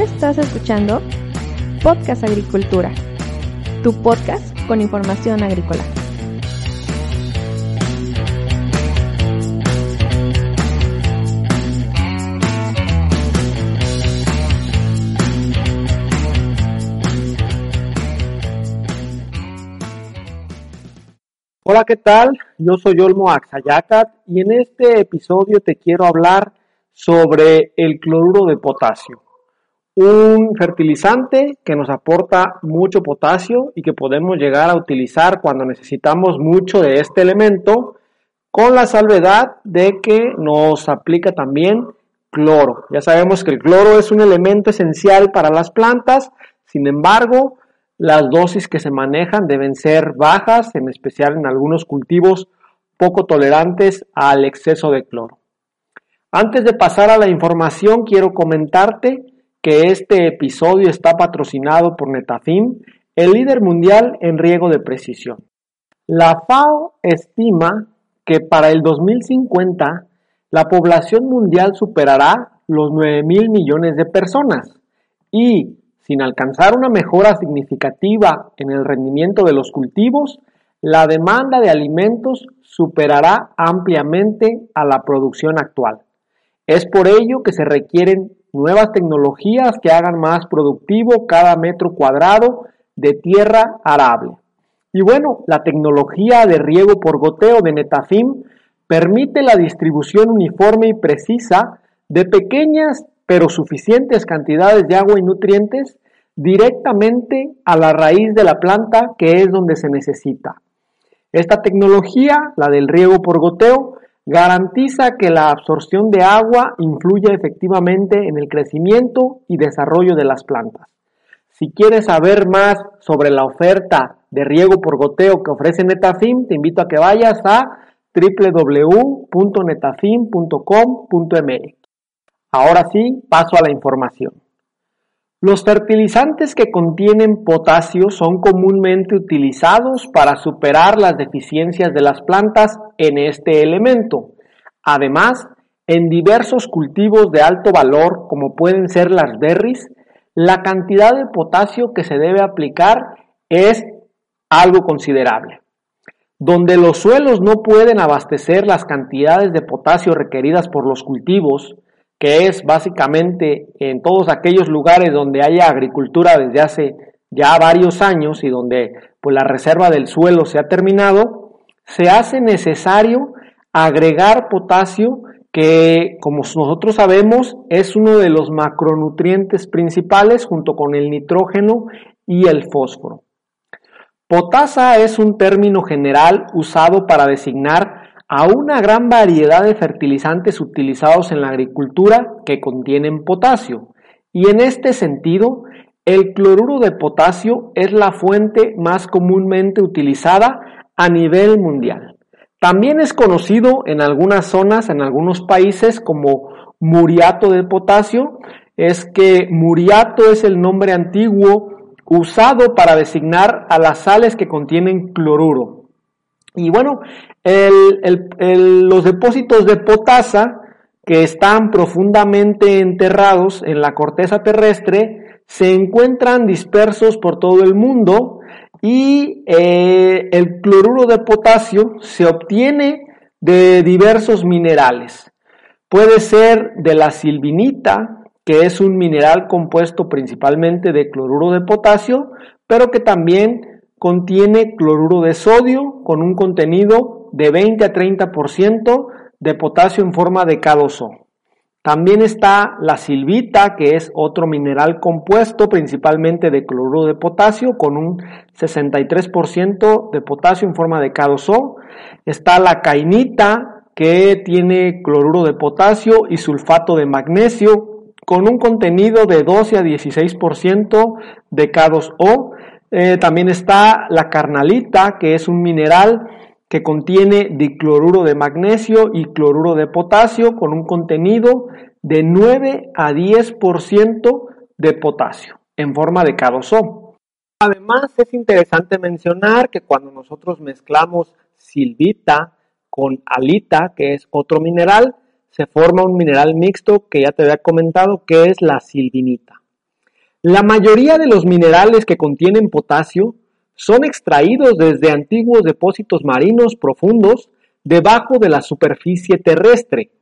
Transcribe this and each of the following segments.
Estás escuchando Podcast Agricultura, tu podcast con información agrícola. Hola, ¿qué tal? Yo soy Olmo Axayacat y en este episodio te quiero hablar sobre el cloruro de potasio, un fertilizante que nos aporta mucho potasio y que podemos llegar a utilizar cuando necesitamos mucho de este elemento, con la salvedad de que nos aplica también cloro. Ya sabemos que el cloro es un elemento esencial para las plantas, sin embargo, las dosis que se manejan deben ser bajas, en especial en algunos cultivos poco tolerantes al exceso de cloro. Antes de pasar a la información, quiero comentarte que este episodio está patrocinado por Netafim, el líder mundial en riego de precisión. La FAO estima que para el 2050 la población mundial superará los 9 mil millones de personas y sin alcanzar una mejora significativa en el rendimiento de los cultivos, la demanda de alimentos superará ampliamente a la producción actual. Es por ello que se requieren nuevas tecnologías que hagan más productivo cada metro cuadrado de tierra arable. Y bueno, la tecnología de riego por goteo de Netafim permite la distribución uniforme y precisa de pequeñas pero suficientes cantidades de agua y nutrientes directamente a la raíz de la planta que es donde se necesita. Esta tecnología, la del riego por goteo, garantiza que la absorción de agua influya efectivamente en el crecimiento y desarrollo de las plantas. Si quieres saber más sobre la oferta de riego por goteo que ofrece Netafim, te invito a que vayas a www.netafim.com.mx. Ahora sí, paso a la información. Los fertilizantes que contienen potasio son comúnmente utilizados para superar las deficiencias de las plantas en este elemento. Además, en diversos cultivos de alto valor, como pueden ser las berries, la cantidad de potasio que se debe aplicar es algo considerable. Donde los suelos no pueden abastecer las cantidades de potasio requeridas por los cultivos, que es básicamente en todos aquellos lugares donde haya agricultura desde hace ya varios años y donde pues la reserva del suelo se ha terminado, se hace necesario agregar potasio que como nosotros sabemos es uno de los macronutrientes principales junto con el nitrógeno y el fósforo. Potasa es un término general usado para designar a una gran variedad de fertilizantes utilizados en la agricultura que contienen potasio. Y en este sentido, el cloruro de potasio es la fuente más comúnmente utilizada a nivel mundial. También es conocido en algunas zonas, en algunos países, como muriato de potasio. Es que muriato es el nombre antiguo usado para designar a las sales que contienen cloruro. Y bueno, los depósitos de potasa que están profundamente enterrados en la corteza terrestre se encuentran dispersos por todo el mundo y eh, el cloruro de potasio se obtiene de diversos minerales. Puede ser de la silvinita, que es un mineral compuesto principalmente de cloruro de potasio, pero que también contiene cloruro de sodio con un contenido de 20 a 30% de potasio en forma de K2O. También está la silvita, que es otro mineral compuesto principalmente de cloruro de potasio con un 63% de potasio en forma de K2O. Está la cainita, que tiene cloruro de potasio y sulfato de magnesio con un contenido de 12 a 16% de K2O eh, también está la carnalita, que es un mineral que contiene dicloruro de magnesio y cloruro de potasio con un contenido de 9 a 10% de potasio en forma de K2O. Además, es interesante mencionar que cuando nosotros mezclamos silvita con alita, que es otro mineral, se forma un mineral mixto que ya te había comentado que es la silvinita. La mayoría de los minerales que contienen potasio son extraídos desde antiguos depósitos marinos profundos debajo de la superficie terrestre.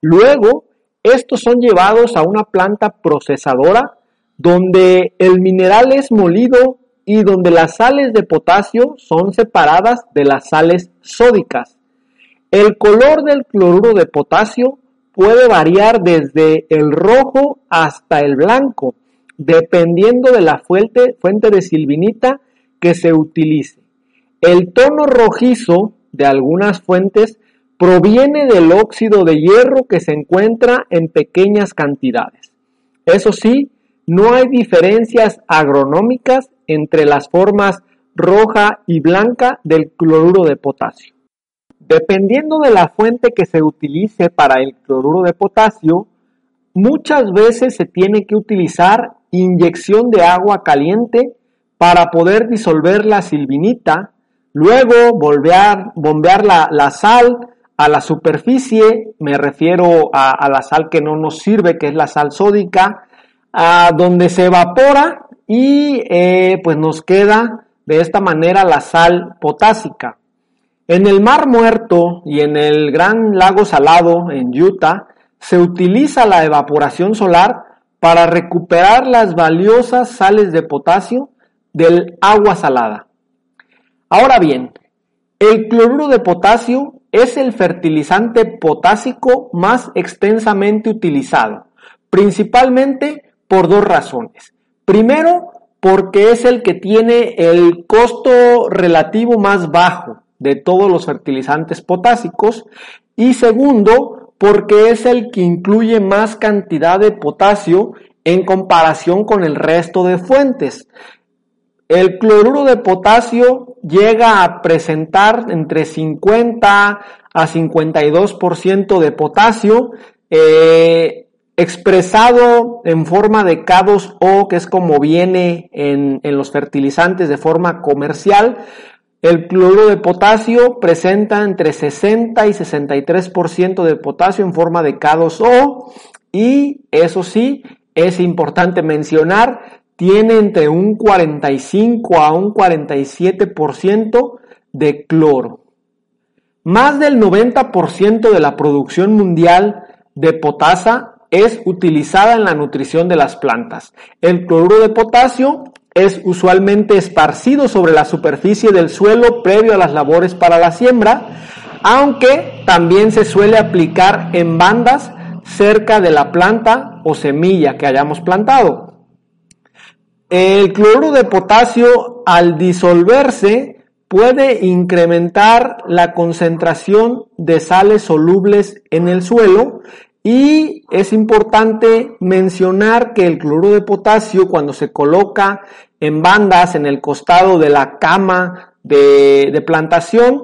Luego, estos son llevados a una planta procesadora donde el mineral es molido y donde las sales de potasio son separadas de las sales sódicas. El color del cloruro de potasio puede variar desde el rojo hasta el blanco, dependiendo de la fuente, de silvinita que se utilice. El tono rojizo de algunas fuentes proviene del óxido de hierro que se encuentra en pequeñas cantidades. Eso sí, no hay diferencias agronómicas entre las formas roja y blanca del cloruro de potasio. Dependiendo de la fuente que se utilice para el cloruro de potasio, muchas veces se tiene que utilizar inyección de agua caliente para poder disolver la silvinita, luego bombear, la, sal a la superficie, me refiero a, la sal que no nos sirve, que es la sal sódica, a donde se evapora y eh, pues nos queda de esta manera la sal potásica. En el Mar Muerto y en el Gran Lago Salado en Utah se utiliza la evaporación solar para recuperar las valiosas sales de potasio del agua salada. Ahora bien, el cloruro de potasio es el fertilizante potásico más extensamente utilizado, principalmente por dos razones. Primero, porque es el que tiene el costo relativo más bajo de todos los fertilizantes potásicos y segundo, porque es el que incluye más cantidad de potasio en comparación con el resto de fuentes. El cloruro de potasio llega a presentar entre 50 a 52% de potasio eh, expresado en forma de K2O, que es como viene en, en los fertilizantes de forma comercial. El cloruro de potasio presenta entre 60 y 63% de potasio en forma de K2O y eso sí, es importante mencionar tiene entre un 45 a un 47% de cloro. Más del 90% de la producción mundial de potasa es utilizada en la nutrición de las plantas. El cloruro de potasio es usualmente esparcido sobre la superficie del suelo previo a las labores para la siembra, aunque también se suele aplicar en bandas cerca de la planta o semilla que hayamos plantado. El cloruro de potasio al disolverse puede incrementar la concentración de sales solubles en el suelo y es importante mencionar que el cloruro de potasio cuando se coloca en bandas en el costado de la cama de, plantación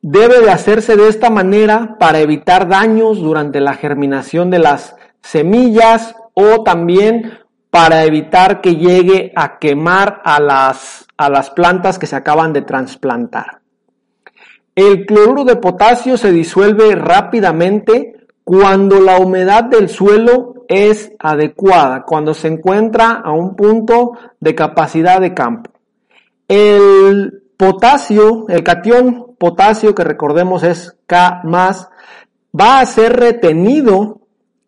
debe de hacerse de esta manera para evitar daños durante la germinación de las semillas o también para evitar que llegue a quemar a las, a las plantas que se acaban de trasplantar. El cloruro de potasio se disuelve rápidamente cuando la humedad del suelo es adecuada, cuando se encuentra a un punto de capacidad de campo. El potasio, el catión potasio que recordemos es K va a ser retenido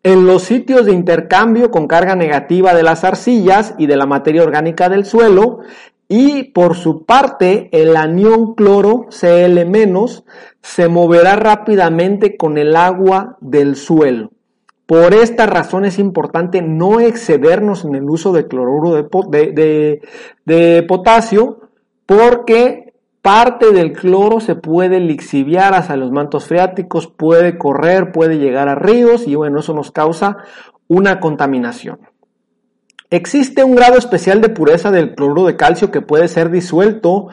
en los sitios de intercambio con carga negativa de las arcillas y de la materia orgánica del suelo y por su parte el anión cloro Cl- se moverá rápidamente con el agua del suelo. Por esta razón es importante no excedernos en el uso de cloruro de, potasio porque Parte del cloro se puede lixiviar hacia los mantos freáticos, puede correr, puede llegar a ríos y bueno, eso nos causa una contaminación. Existe un grado especial de pureza del cloruro de calcio que puede ser disuelto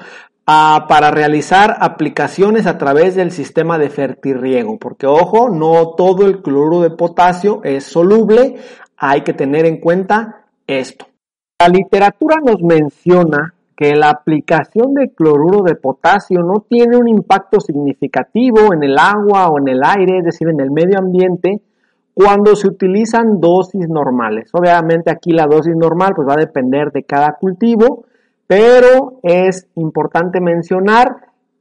para realizar aplicaciones a través del sistema de fertirriego, porque ojo, no todo el cloruro de potasio es soluble, hay que tener en cuenta esto. La literatura nos menciona que la aplicación de cloruro de potasio no tiene un impacto significativo en el agua o en el aire, es decir, en el medio ambiente, cuando se utilizan dosis normales. Obviamente aquí la dosis normal pues va a depender de cada cultivo, pero es importante mencionar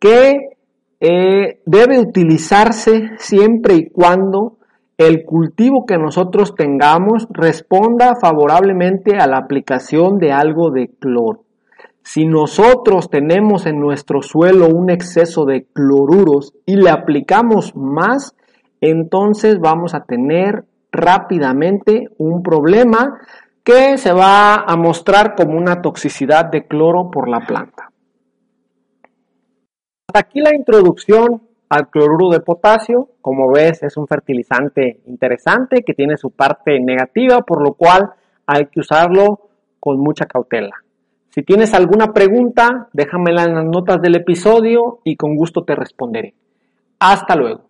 que eh, debe utilizarse siempre y cuando el cultivo que nosotros tengamos responda favorablemente a la aplicación de algo de cloro. Si nosotros tenemos en nuestro suelo un exceso de cloruros y le aplicamos más, entonces vamos a tener rápidamente un problema que se va a mostrar como una toxicidad de cloro por la planta. Hasta aquí la introducción al cloruro de potasio. Como ves, es un fertilizante interesante que tiene su parte negativa, por lo cual hay que usarlo con mucha cautela. Si tienes alguna pregunta, déjamela en las notas del episodio y con gusto te responderé. Hasta luego.